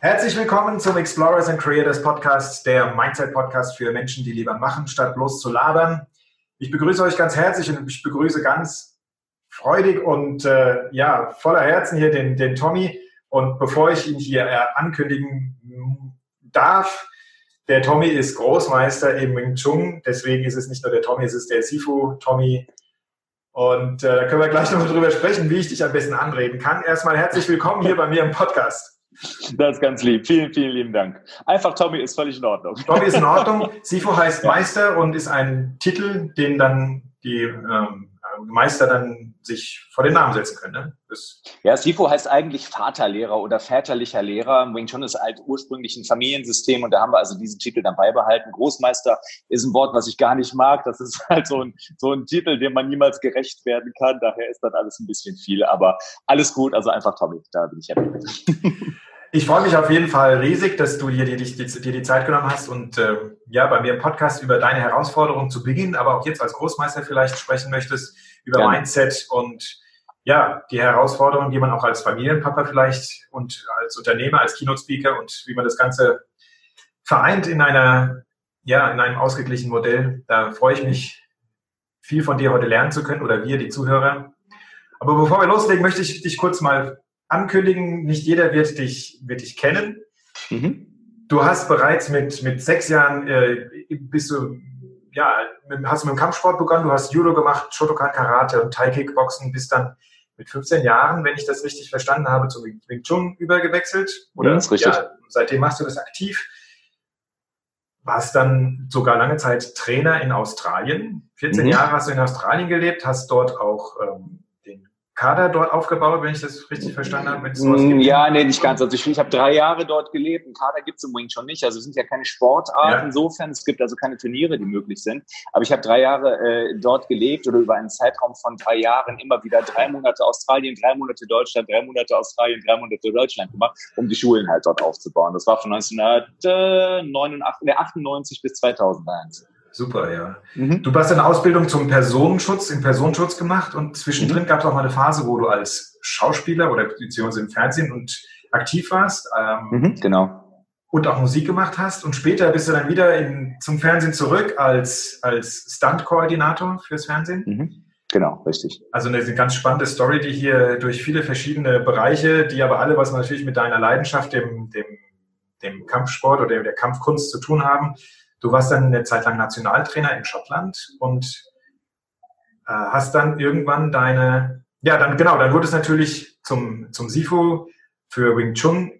Herzlich willkommen zum Explorers and Creators Podcast, der Mindset-Podcast für Menschen, die lieber machen, statt bloß zu labern. Ich begrüße euch ganz herzlich und ich begrüße ganz freudig und äh, ja, voller Herzen hier den, den Tommy. Und bevor ich ihn hier äh, ankündigen darf, der Tommy ist Großmeister im Wing Chun, deswegen ist es nicht nur der Tommy, es ist der Sifu Tommy. Und äh, da können wir gleich noch drüber sprechen, wie ich dich am besten anreden kann. Erstmal herzlich willkommen hier bei mir im Podcast. Das ist ganz lieb. Vielen, vielen lieben Dank. Einfach Tommy ist völlig in Ordnung. Tommy ist in Ordnung. Sifo heißt Meister und ist ein Titel, den dann die ähm, Meister dann sich vor den Namen setzen können. Ne? ja, Sifo heißt eigentlich Vaterlehrer oder väterlicher Lehrer. Wing Chun ist halt ursprünglich ein Familiensystem und da haben wir also diesen Titel dann beibehalten. Großmeister ist ein Wort, was ich gar nicht mag. Das ist halt so ein, so ein Titel, dem man niemals gerecht werden kann. Daher ist dann alles ein bisschen viel, aber alles gut. Also einfach Tommy, da bin ich happy mit. Ich freue mich auf jeden Fall riesig, dass du dir die, die, die Zeit genommen hast und äh, ja, bei mir im Podcast über deine Herausforderungen zu Beginn, aber auch jetzt als Großmeister vielleicht sprechen möchtest, über ja. Mindset und ja, die Herausforderungen, die man auch als Familienpapa vielleicht und als Unternehmer, als Keynote-Speaker und wie man das Ganze vereint in einer, ja, in einem ausgeglichenen Modell. Da freue ich mich, viel von dir heute lernen zu können oder wir, die Zuhörer. Aber bevor wir loslegen, möchte ich dich kurz mal ankündigen, nicht jeder wird dich, wird dich kennen. Mhm. Du hast bereits mit, mit sechs Jahren, äh, bist du, ja, hast mit dem Kampfsport begonnen, du hast Judo gemacht, Shotokan Karate und Thai Kickboxen, bist dann mit 15 Jahren, wenn ich das richtig verstanden habe, zum Wing Chun übergewechselt. Oder? Ja, das ist richtig. Ja, seitdem machst du das aktiv. Warst dann sogar lange Zeit Trainer in Australien. 14 mhm. Jahre hast du in Australien gelebt, hast dort auch ähm, Kader dort aufgebaut, wenn ich das richtig verstanden habe? Mm, ja, nee, nicht ganz. Also ich, ich habe drei Jahre dort gelebt. Ein Kader gibt es im Wing schon nicht. Also es sind ja keine Sportarten ja. insofern. Es gibt also keine Turniere, die möglich sind. Aber ich habe drei Jahre äh, dort gelebt oder über einen Zeitraum von drei Jahren immer wieder drei Monate Australien, drei Monate Deutschland, drei Monate Australien, drei Monate Deutschland gemacht, um die Schulen halt dort aufzubauen. Das war von 1998 bis 2001. Super, ja. Mhm. Du hast eine Ausbildung zum Personenschutz, im Personenschutz gemacht und zwischendrin mhm. gab es auch mal eine Phase, wo du als Schauspieler oder beziehungsweise im Fernsehen und aktiv warst. Ähm, mhm, genau. Und auch Musik gemacht hast. Und später bist du dann wieder in, zum Fernsehen zurück als, als Stunt-Koordinator fürs Fernsehen. Mhm. Genau, richtig. Also eine ganz spannende Story, die hier durch viele verschiedene Bereiche, die aber alle was natürlich mit deiner Leidenschaft, dem, dem, dem Kampfsport oder der Kampfkunst zu tun haben. Du warst dann eine Zeit lang Nationaltrainer in Schottland und äh, hast dann irgendwann deine, ja, dann genau, dann wurde es natürlich zum, zum SIFU für Wing Chun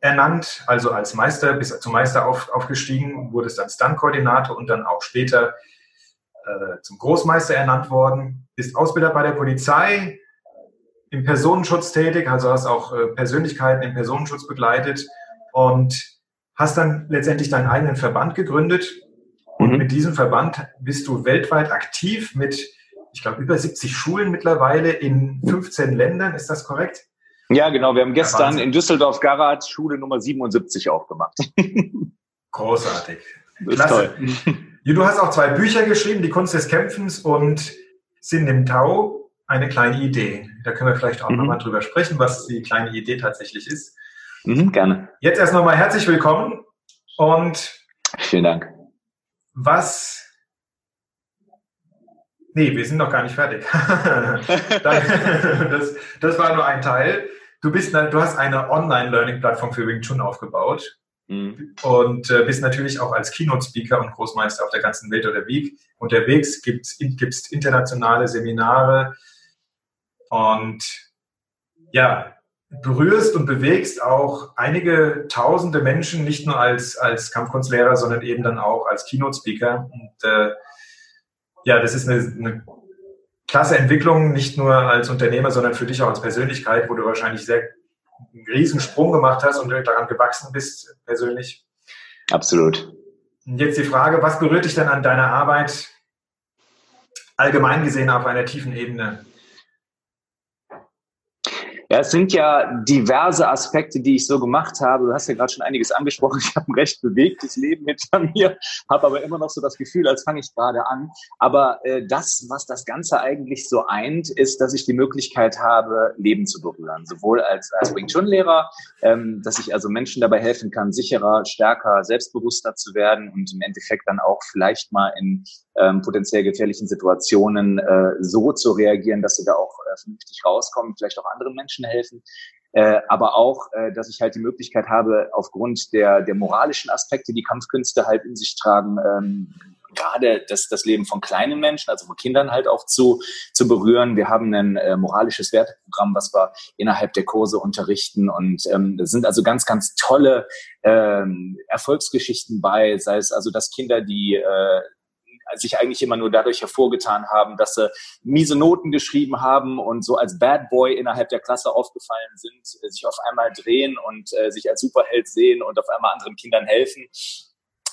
ernannt, also als Meister, bis zum Meister auf, aufgestiegen, wurde es dann Stunt-Koordinator und dann auch später äh, zum Großmeister ernannt worden, bist Ausbilder bei der Polizei, im Personenschutz tätig, also hast auch äh, Persönlichkeiten im Personenschutz begleitet und hast dann letztendlich deinen eigenen Verband gegründet und mhm. mit diesem Verband bist du weltweit aktiv mit, ich glaube, über 70 Schulen mittlerweile in 15 Ländern. Ist das korrekt? Ja, genau. Wir haben gestern in Düsseldorf-Garat Schule Nummer 77 aufgemacht. Großartig. Klasse. Du hast auch zwei Bücher geschrieben, Die Kunst des Kämpfens und Sinn im Tau, eine kleine Idee. Da können wir vielleicht auch mhm. nochmal drüber sprechen, was die kleine Idee tatsächlich ist. Mhm, gerne. Jetzt erst nochmal herzlich willkommen und vielen Dank. Was Nee, wir sind noch gar nicht fertig. das, das, war nur ein Teil. Du, bist, du hast eine Online-Learning-Plattform für Wing Chun aufgebaut mhm. und äh, bist natürlich auch als Keynote-Speaker und Großmeister auf der ganzen Welt unterwegs. Unterwegs gibt es internationale Seminare und ja, berührst und bewegst auch einige tausende Menschen, nicht nur als, als Kampfkunstlehrer, sondern eben dann auch als Keynote-Speaker. Und äh, ja, das ist eine, eine klasse Entwicklung, nicht nur als Unternehmer, sondern für dich auch als Persönlichkeit, wo du wahrscheinlich sehr einen Riesensprung gemacht hast und daran gewachsen bist, persönlich. Absolut. Und jetzt die Frage, was berührt dich denn an deiner Arbeit allgemein gesehen auf einer tiefen Ebene? Ja, es sind ja diverse Aspekte, die ich so gemacht habe. Du hast ja gerade schon einiges angesprochen. Ich habe ein recht bewegtes Leben hinter mir, habe aber immer noch so das Gefühl, als fange ich gerade an. Aber äh, das, was das Ganze eigentlich so eint, ist, dass ich die Möglichkeit habe, Leben zu berühren. Sowohl als, als Wing Chun-Lehrer, ähm, dass ich also Menschen dabei helfen kann, sicherer, stärker, selbstbewusster zu werden und im Endeffekt dann auch vielleicht mal in ähm, potenziell gefährlichen Situationen äh, so zu reagieren, dass sie da auch äh, vernünftig rauskommen, vielleicht auch anderen Menschen helfen. Äh, aber auch, äh, dass ich halt die Möglichkeit habe, aufgrund der, der moralischen Aspekte, die Kampfkünste halt in sich tragen, ähm, gerade das, das Leben von kleinen Menschen, also von Kindern halt auch zu, zu berühren. Wir haben ein äh, moralisches Werteprogramm, was wir innerhalb der Kurse unterrichten. Und ähm, das sind also ganz, ganz tolle ähm, Erfolgsgeschichten bei, sei es also, dass Kinder, die äh, sich eigentlich immer nur dadurch hervorgetan haben, dass sie miese Noten geschrieben haben und so als Bad Boy innerhalb der Klasse aufgefallen sind, sich auf einmal drehen und äh, sich als Superheld sehen und auf einmal anderen Kindern helfen.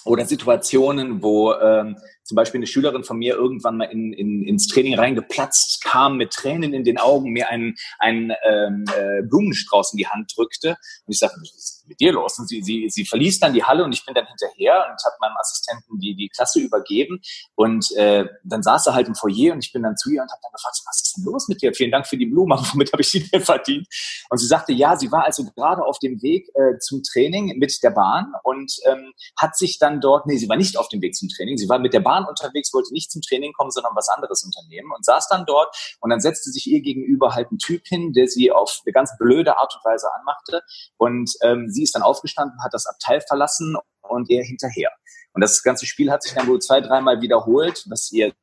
Oder Situationen, wo ähm, zum Beispiel eine Schülerin von mir irgendwann mal in, in, ins Training reingeplatzt kam, mit Tränen in den Augen, mir einen, einen ähm, äh, Blumenstrauß in die Hand drückte. Und ich sagte, was ist mit dir los? Und sie, sie, sie verließ dann die Halle und ich bin dann hinterher und habe meinem Assistenten die, die Klasse übergeben. Und äh, dann saß er halt im Foyer und ich bin dann zu ihr und habe dann gefragt, was ist denn los mit dir? Vielen Dank für die Blumen, womit habe ich sie denn verdient? Und sie sagte, ja, sie war also gerade auf dem Weg äh, zum Training mit der Bahn und ähm, hat sich dann dort, nee, sie war nicht auf dem Weg zum Training, sie war mit der Bahn Bahn unterwegs, wollte nicht zum Training kommen, sondern was anderes unternehmen und saß dann dort und dann setzte sich ihr gegenüber halt ein Typ hin, der sie auf eine ganz blöde Art und Weise anmachte und ähm, sie ist dann aufgestanden, hat das Abteil verlassen und er hinterher. Und das ganze Spiel hat sich dann wohl zwei, dreimal wiederholt, was ihr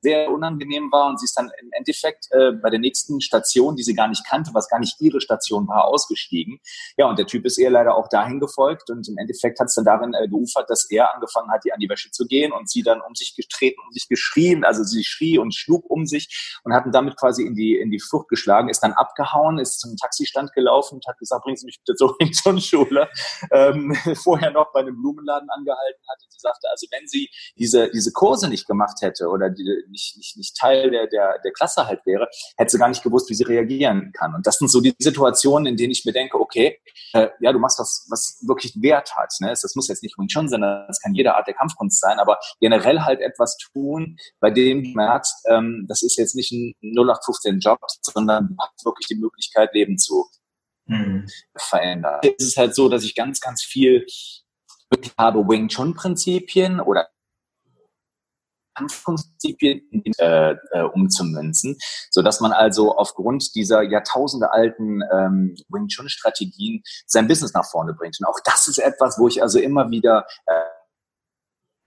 sehr unangenehm war. Und sie ist dann im Endeffekt äh, bei der nächsten Station, die sie gar nicht kannte, was gar nicht ihre Station war, ausgestiegen. Ja, und der Typ ist ihr leider auch dahin gefolgt. Und im Endeffekt hat es dann darin äh, geufert, dass er angefangen hat, ihr an die Wäsche zu gehen und sie dann um sich getreten, um sich geschrien. Also sie schrie und schlug um sich und hatten damit quasi in die, in die Flucht geschlagen, ist dann abgehauen, ist zum Taxistand gelaufen und hat gesagt, bringen Sie mich bitte zur Schule. Ähm, vorher noch bei einem Blumenladen angehalten hat sagte, also wenn sie diese, diese Kurse nicht gemacht hätte oder die, nicht, nicht, nicht Teil der, der, der Klasse halt wäre, hätte sie gar nicht gewusst, wie sie reagieren kann. Und das sind so die Situationen, in denen ich mir denke, okay, äh, ja, du machst was, was wirklich Wert hat. Ne? Das muss jetzt nicht Wing Chun sein, das kann jede Art der Kampfkunst sein, aber generell halt etwas tun, bei dem du merkst, ähm, das ist jetzt nicht ein 0815-Job, sondern du hast wirklich die Möglichkeit, Leben zu mhm. verändern. Es ist halt so, dass ich ganz, ganz viel habe Wing Chun Prinzipien oder Kampfprinzipien äh, äh, umzumünzen, so dass man also aufgrund dieser Jahrtausende alten ähm, Wing Chun Strategien sein Business nach vorne bringt. Und auch das ist etwas, wo ich also immer wieder äh,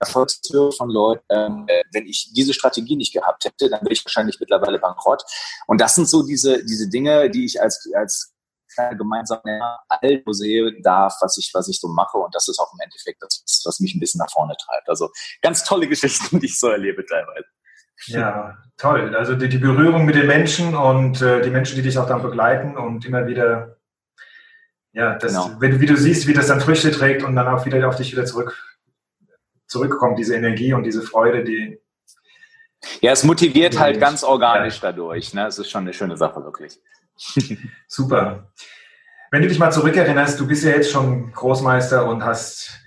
Erfolgshöre von Leuten, ähm, äh, wenn ich diese Strategie nicht gehabt hätte, dann wäre ich wahrscheinlich mittlerweile bankrott. Und das sind so diese, diese Dinge, die ich als, als gemeinsam all sehe darf, was ich, was ich so mache. Und das ist auch im Endeffekt das, was mich ein bisschen nach vorne treibt. Also ganz tolle Geschichten, die ich so erlebe teilweise. Ja, toll. Also die, die Berührung mit den Menschen und äh, die Menschen, die dich auch dann begleiten und immer wieder, ja, das, genau. wenn, wie du siehst, wie das dann Früchte trägt und dann auch wieder auf dich wieder zurück, zurückkommt, diese Energie und diese Freude, die. Ja, es motiviert halt ganz organisch ja. dadurch. Ne? Es ist schon eine schöne Sache, wirklich. Super. Wenn du dich mal zurückerinnerst, du bist ja jetzt schon Großmeister und hast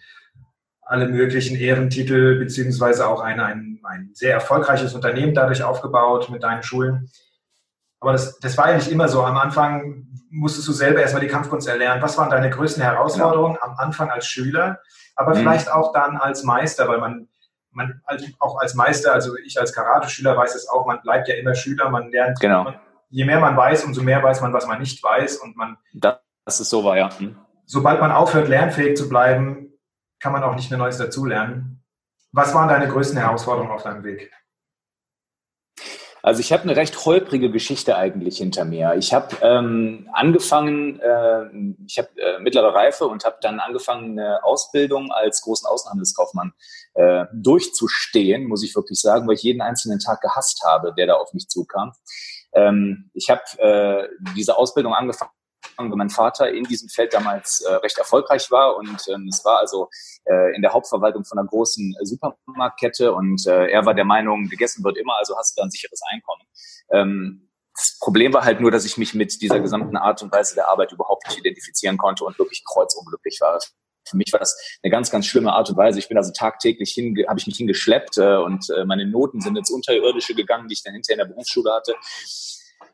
alle möglichen Ehrentitel beziehungsweise auch ein, ein, ein sehr erfolgreiches Unternehmen dadurch aufgebaut mit deinen Schulen. Aber das, das war ja nicht immer so. Am Anfang musstest du selber erstmal die Kampfkunst erlernen. Was waren deine größten Herausforderungen am Anfang als Schüler, aber mhm. vielleicht auch dann als Meister, weil man, man auch als Meister, also ich als Karate-Schüler weiß es auch, man bleibt ja immer Schüler, man lernt, genau. man, je mehr man weiß, umso mehr weiß man, was man nicht weiß. Und man. Das ist so war, ja. Hm. Sobald man aufhört, lernfähig zu bleiben, kann man auch nicht mehr Neues dazulernen. Was waren deine größten Herausforderungen auf deinem Weg? Also ich habe eine recht holprige Geschichte eigentlich hinter mir. Ich habe ähm, angefangen, äh, ich habe äh, mittlere Reife und habe dann angefangen, eine Ausbildung als großen Außenhandelskaufmann äh, durchzustehen, muss ich wirklich sagen, weil ich jeden einzelnen Tag gehasst habe, der da auf mich zukam. Ähm, ich habe äh, diese Ausbildung angefangen weil mein Vater in diesem Feld damals äh, recht erfolgreich war und ähm, es war also äh, in der Hauptverwaltung von einer großen Supermarktkette und äh, er war der Meinung, gegessen wird immer, also hast du da ein sicheres Einkommen. Ähm, das Problem war halt nur, dass ich mich mit dieser gesamten Art und Weise der Arbeit überhaupt nicht identifizieren konnte und wirklich kreuzunglücklich war. Für mich war das eine ganz, ganz schlimme Art und Weise. Ich bin also tagtäglich hin, habe ich mich hingeschleppt äh, und äh, meine Noten sind ins Unterirdische gegangen, die ich dann hinterher in der Berufsschule hatte.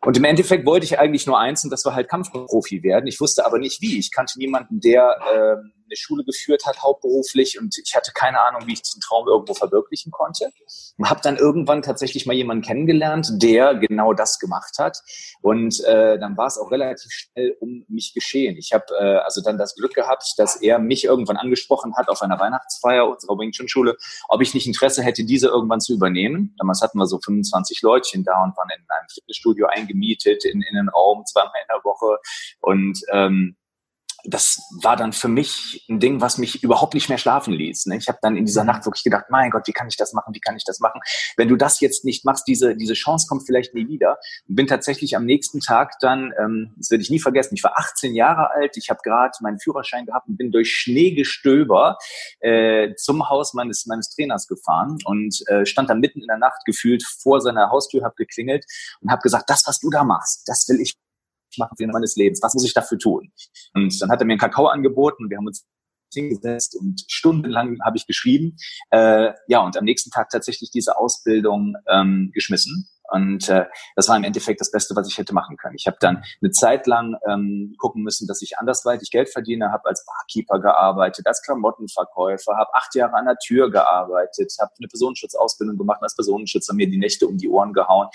Und im Endeffekt wollte ich eigentlich nur eins und das war halt Kampfprofi werden. Ich wusste aber nicht wie. Ich kannte niemanden, der ähm, eine Schule geführt hat, hauptberuflich und ich hatte keine Ahnung, wie ich diesen Traum irgendwo verwirklichen konnte. Und habe dann irgendwann tatsächlich mal jemanden kennengelernt, der genau das gemacht hat. Und äh, dann war es auch relativ schnell um mich geschehen. Ich habe äh, also dann das Glück gehabt, dass er mich irgendwann angesprochen hat auf einer Weihnachtsfeier unserer Wing Chun Schule, ob ich nicht Interesse hätte, diese irgendwann zu übernehmen. Damals hatten wir so 25 Leutchen da und waren in einem Fitnessstudio eingemietet, in, in einen Raum zweimal in der Woche. Und ähm, das war dann für mich ein Ding, was mich überhaupt nicht mehr schlafen ließ. Ne? Ich habe dann in dieser mhm. Nacht wirklich gedacht, mein Gott, wie kann ich das machen? Wie kann ich das machen? Wenn du das jetzt nicht machst, diese, diese Chance kommt vielleicht nie wieder. Bin tatsächlich am nächsten Tag dann, ähm, das werde ich nie vergessen, ich war 18 Jahre alt, ich habe gerade meinen Führerschein gehabt und bin durch Schneegestöber äh, zum Haus meines, meines Trainers gefahren und äh, stand dann mitten in der Nacht gefühlt vor seiner Haustür, habe geklingelt und habe gesagt, das, was du da machst, das will ich machen für meines Lebens. Was muss ich dafür tun? Und dann hat er mir einen Kakao angeboten. Wir haben uns hingesetzt und stundenlang habe ich geschrieben. Äh, ja, und am nächsten Tag tatsächlich diese Ausbildung ähm, geschmissen und äh, das war im Endeffekt das Beste, was ich hätte machen können. Ich habe dann eine Zeit lang ähm, gucken müssen, dass ich andersweitig Geld verdiene, habe als Barkeeper gearbeitet, als Klamottenverkäufer, habe acht Jahre an der Tür gearbeitet, habe eine Personenschutzausbildung gemacht, als Personenschützer mir die Nächte um die Ohren gehauen,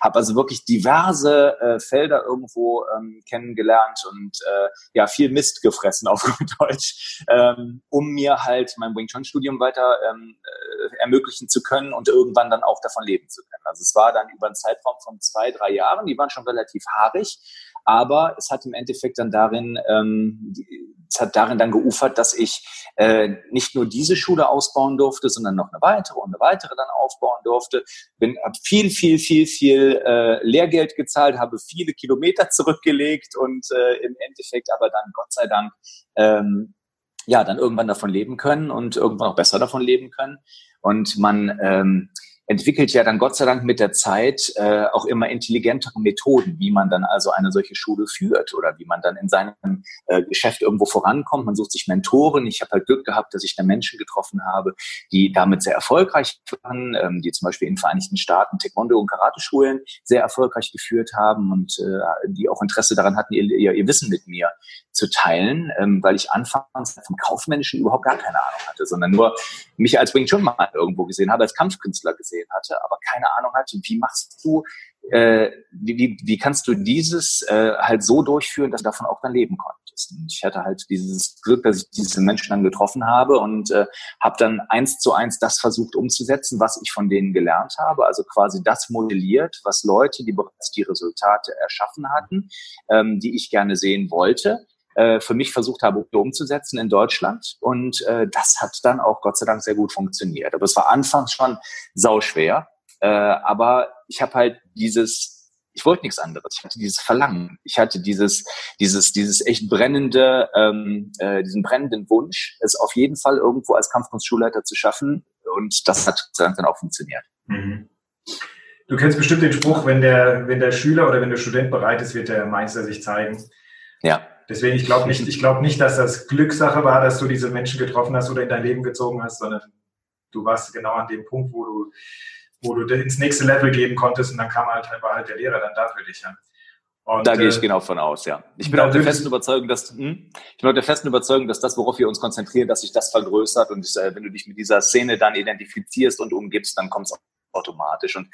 habe also wirklich diverse äh, Felder irgendwo ähm, kennengelernt und äh, ja viel Mist gefressen auf Deutsch, ähm, um mir halt mein Wing Chun Studium weiter ähm, äh, ermöglichen zu können und irgendwann dann auch davon leben zu können. Also es war dann über einen Zeitraum von zwei, drei Jahren. Die waren schon relativ haarig, aber es hat im Endeffekt dann darin, ähm, es hat darin dann geufert, dass ich äh, nicht nur diese Schule ausbauen durfte, sondern noch eine weitere und eine weitere dann aufbauen durfte. Bin habe viel, viel, viel, viel äh, Lehrgeld gezahlt, habe viele Kilometer zurückgelegt und äh, im Endeffekt aber dann Gott sei Dank ähm, ja dann irgendwann davon leben können und irgendwann auch besser davon leben können. Und man ähm, entwickelt ja dann Gott sei Dank mit der Zeit äh, auch immer intelligentere Methoden, wie man dann also eine solche Schule führt oder wie man dann in seinem äh, Geschäft irgendwo vorankommt. Man sucht sich Mentoren. Ich habe halt Glück gehabt, dass ich da Menschen getroffen habe, die damit sehr erfolgreich waren, ähm, die zum Beispiel in den Vereinigten Staaten Taekwondo und Karate-Schulen sehr erfolgreich geführt haben und äh, die auch Interesse daran hatten, ihr, ihr, ihr Wissen mit mir zu teilen, ähm, weil ich anfangs vom Kaufmännischen überhaupt gar keine Ahnung hatte, sondern nur mich als Wing Chun mal irgendwo gesehen habe, als Kampfkünstler gesehen hatte, aber keine Ahnung hatte, wie machst du, äh, wie, wie kannst du dieses äh, halt so durchführen, dass du davon auch dann leben konntest. Und ich hatte halt dieses Glück, dass ich diese Menschen dann getroffen habe und äh, habe dann eins zu eins das versucht umzusetzen, was ich von denen gelernt habe, also quasi das modelliert, was Leute, die bereits die Resultate erschaffen hatten, ähm, die ich gerne sehen wollte äh, für mich versucht habe, umzusetzen in Deutschland. Und äh, das hat dann auch Gott sei Dank sehr gut funktioniert. Aber es war anfangs schon sauschwer. Äh, aber ich habe halt dieses ich wollte nichts anderes. Ich hatte dieses Verlangen. Ich hatte dieses, dieses, dieses echt brennende, ähm, äh, diesen brennenden Wunsch, es auf jeden Fall irgendwo als Kampfkunstschulleiter zu schaffen. Und das hat dann auch funktioniert. Mhm. Du kennst bestimmt den Spruch, wenn der, wenn der Schüler oder wenn der Student bereit ist, wird der Meister sich zeigen. Ja. Deswegen, ich glaube nicht, ich glaube nicht, dass das Glückssache war, dass du diese Menschen getroffen hast oder in dein Leben gezogen hast, sondern du warst genau an dem Punkt, wo du, wo du ins nächste Level gehen konntest und dann kam halt, war halt der Lehrer dann da für dich. Ja. Und, da gehe ich äh, genau von aus, ja. Ich bin auch der festen Überzeugung, dass hm, ich bin auch der festen Überzeugung, dass das, worauf wir uns konzentrieren, dass sich das vergrößert und äh, wenn du dich mit dieser Szene dann identifizierst und umgibst, dann kommt es automatisch. Und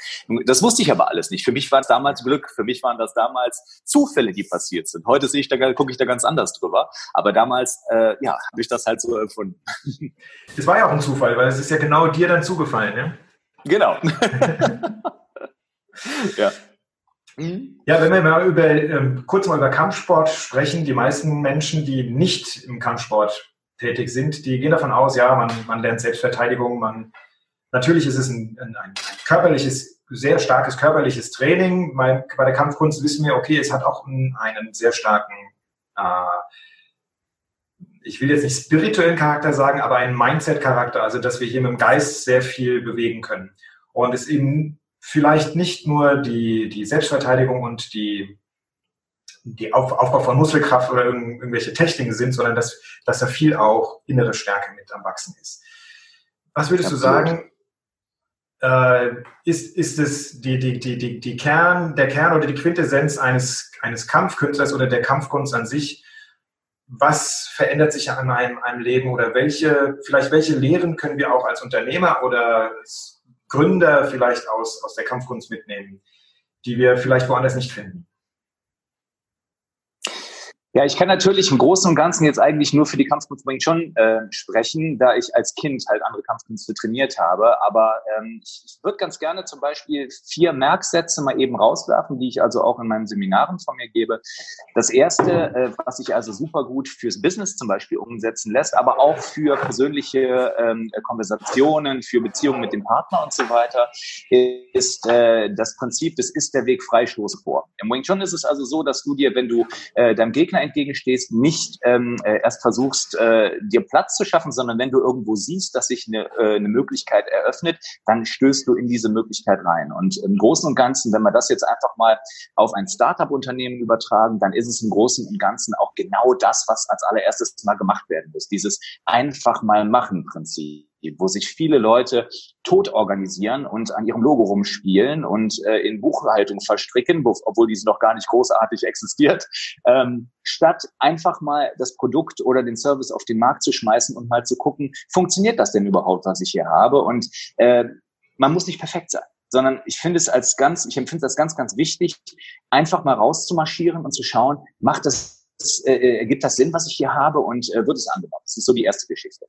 das wusste ich aber alles nicht. Für mich war es damals Glück. Für mich waren das damals Zufälle, die passiert sind. Heute sehe ich da, gucke ich da ganz anders drüber. Aber damals, äh, ja, habe ich das halt so empfunden. Es war ja auch ein Zufall, weil es ist ja genau dir dann zugefallen, ne? Genau. ja. Ja, wenn wir mal über, ähm, kurz mal über Kampfsport sprechen, die meisten Menschen, die nicht im Kampfsport tätig sind, die gehen davon aus, ja, man, man lernt Selbstverteidigung, man Natürlich ist es ein, ein, ein körperliches, sehr starkes körperliches Training. Bei, bei der Kampfkunst wissen wir, okay, es hat auch einen, einen sehr starken ich will jetzt nicht spirituellen Charakter sagen, aber einen Mindset-Charakter, also dass wir hier mit dem Geist sehr viel bewegen können. Und es eben vielleicht nicht nur die, die Selbstverteidigung und die, die Auf, Aufbau von Muskelkraft oder irgendwelche Techniken sind, sondern dass, dass da viel auch innere Stärke mit am Wachsen ist. Was würdest Absolut. du sagen, äh, ist, ist es die, die, die, die, die Kern, der Kern oder die Quintessenz eines, eines Kampfkünstlers oder der Kampfkunst an sich, was verändert sich an einem, einem Leben oder welche, vielleicht welche Lehren können wir auch als Unternehmer oder als Gründer vielleicht aus, aus der Kampfkunst mitnehmen, die wir vielleicht woanders nicht finden? Ja, ich kann natürlich im Großen und Ganzen jetzt eigentlich nur für die Kampfkunst schon äh, sprechen, da ich als Kind halt andere Kampfkünste trainiert habe. Aber ähm, ich, würde ganz gerne zum Beispiel vier Merksätze mal eben rauswerfen, die ich also auch in meinen Seminaren von mir gebe. Das erste, äh, was sich also super gut fürs Business zum Beispiel umsetzen lässt, aber auch für persönliche ähm, Konversationen, für Beziehungen mit dem Partner und so weiter, ist äh, das Prinzip, das ist der Weg Freistoß vor. Im Wing Chun ist es also so, dass du dir, wenn du äh, deinem Gegner entgegenstehst, nicht ähm, äh, erst versuchst, äh, dir Platz zu schaffen, sondern wenn du irgendwo siehst, dass sich eine, äh, eine Möglichkeit eröffnet, dann stößt du in diese Möglichkeit rein. Und im Großen und Ganzen, wenn wir das jetzt einfach mal auf ein Startup-Unternehmen übertragen, dann ist es im Großen und Ganzen auch genau das, was als allererstes mal gemacht werden muss. Dieses einfach mal machen Prinzip wo sich viele Leute tot organisieren und an ihrem Logo rumspielen und äh, in Buchhaltung verstricken, wo, obwohl diese noch gar nicht großartig existiert, ähm, statt einfach mal das Produkt oder den Service auf den Markt zu schmeißen und mal zu gucken, funktioniert das denn überhaupt, was ich hier habe? Und äh, man muss nicht perfekt sein sondern ich finde es als ganz, ich empfinde es als ganz, ganz wichtig, einfach mal rauszumarschieren und zu schauen, macht das äh, äh, ergibt das Sinn, was ich hier habe und äh, wird es angenommen? Das ist so die erste Geschichte.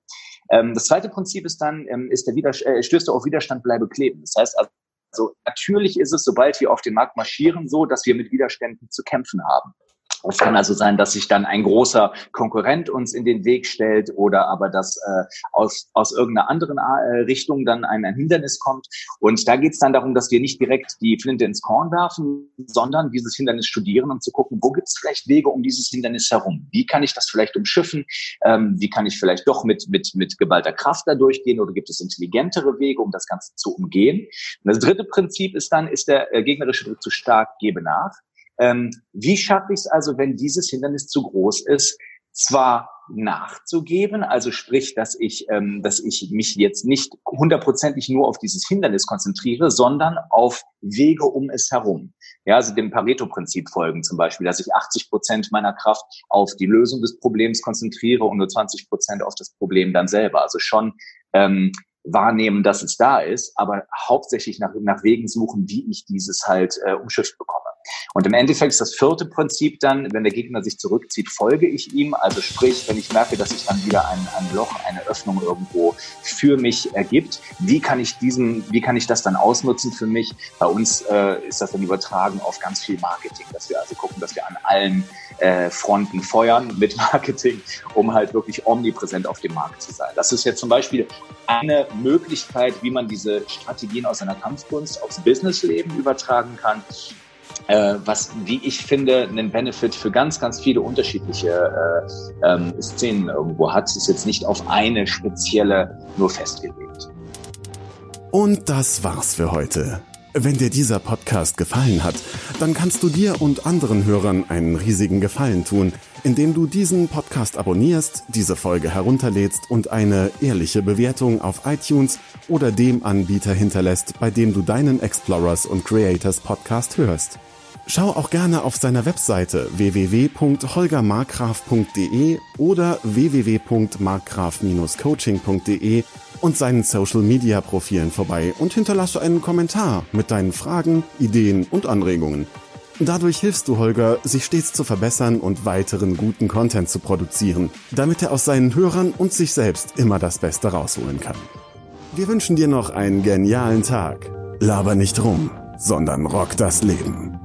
Ähm, das zweite Prinzip ist dann, ähm, ist der Widerstand, äh, stößt du auf Widerstand, bleibe kleben. Das heißt also, also, natürlich ist es, sobald wir auf den Markt marschieren, so, dass wir mit Widerständen zu kämpfen haben. Es kann also sein, dass sich dann ein großer Konkurrent uns in den Weg stellt oder aber dass äh, aus, aus irgendeiner anderen äh, Richtung dann ein, ein Hindernis kommt. Und da geht es dann darum, dass wir nicht direkt die Flinte ins Korn werfen, sondern dieses Hindernis studieren, um zu gucken, wo gibt es vielleicht Wege um dieses Hindernis herum? Wie kann ich das vielleicht umschiffen? Ähm, wie kann ich vielleicht doch mit, mit, mit geballter Kraft da durchgehen oder gibt es intelligentere Wege, um das Ganze zu umgehen? Und das dritte Prinzip ist dann, ist der äh, gegnerische Druck zu stark, gebe nach. Ähm, wie schaffe ich es also, wenn dieses Hindernis zu groß ist, zwar nachzugeben, also sprich, dass ich, ähm, dass ich mich jetzt nicht hundertprozentig nur auf dieses Hindernis konzentriere, sondern auf Wege um es herum. Ja, also dem Pareto-Prinzip folgen zum Beispiel, dass ich 80 Prozent meiner Kraft auf die Lösung des Problems konzentriere und nur 20 Prozent auf das Problem dann selber. Also schon ähm, wahrnehmen, dass es da ist, aber hauptsächlich nach, nach Wegen suchen, wie ich dieses halt äh, umschifft bekomme. Und im Endeffekt ist das vierte Prinzip dann, wenn der Gegner sich zurückzieht, folge ich ihm. Also sprich, wenn ich merke, dass sich dann wieder ein, ein Loch, eine Öffnung irgendwo für mich ergibt, wie kann ich diesen, wie kann ich das dann ausnutzen für mich? Bei uns äh, ist das dann übertragen auf ganz viel Marketing, dass wir also gucken, dass wir an allen äh, Fronten feuern mit Marketing, um halt wirklich omnipräsent auf dem Markt zu sein. Das ist jetzt zum Beispiel eine Möglichkeit, wie man diese Strategien aus einer Kampfkunst aufs Businessleben übertragen kann äh, was, wie ich finde, einen Benefit für ganz, ganz viele unterschiedliche äh, ähm, Szenen irgendwo hat. Ist jetzt nicht auf eine spezielle nur festgelegt. Und das war's für heute. Wenn dir dieser Podcast gefallen hat, dann kannst du dir und anderen Hörern einen riesigen Gefallen tun, indem du diesen Podcast abonnierst, diese Folge herunterlädst und eine ehrliche Bewertung auf iTunes oder dem Anbieter hinterlässt, bei dem du deinen Explorers und Creators Podcast hörst. Schau auch gerne auf seiner Webseite www.holgermarkgraf.de oder www.markgraf-coaching.de und seinen Social Media Profilen vorbei und hinterlasse einen Kommentar mit deinen Fragen, Ideen und Anregungen. Dadurch hilfst du Holger, sich stets zu verbessern und weiteren guten Content zu produzieren, damit er aus seinen Hörern und sich selbst immer das Beste rausholen kann. Wir wünschen dir noch einen genialen Tag. Laber nicht rum, sondern rock das Leben.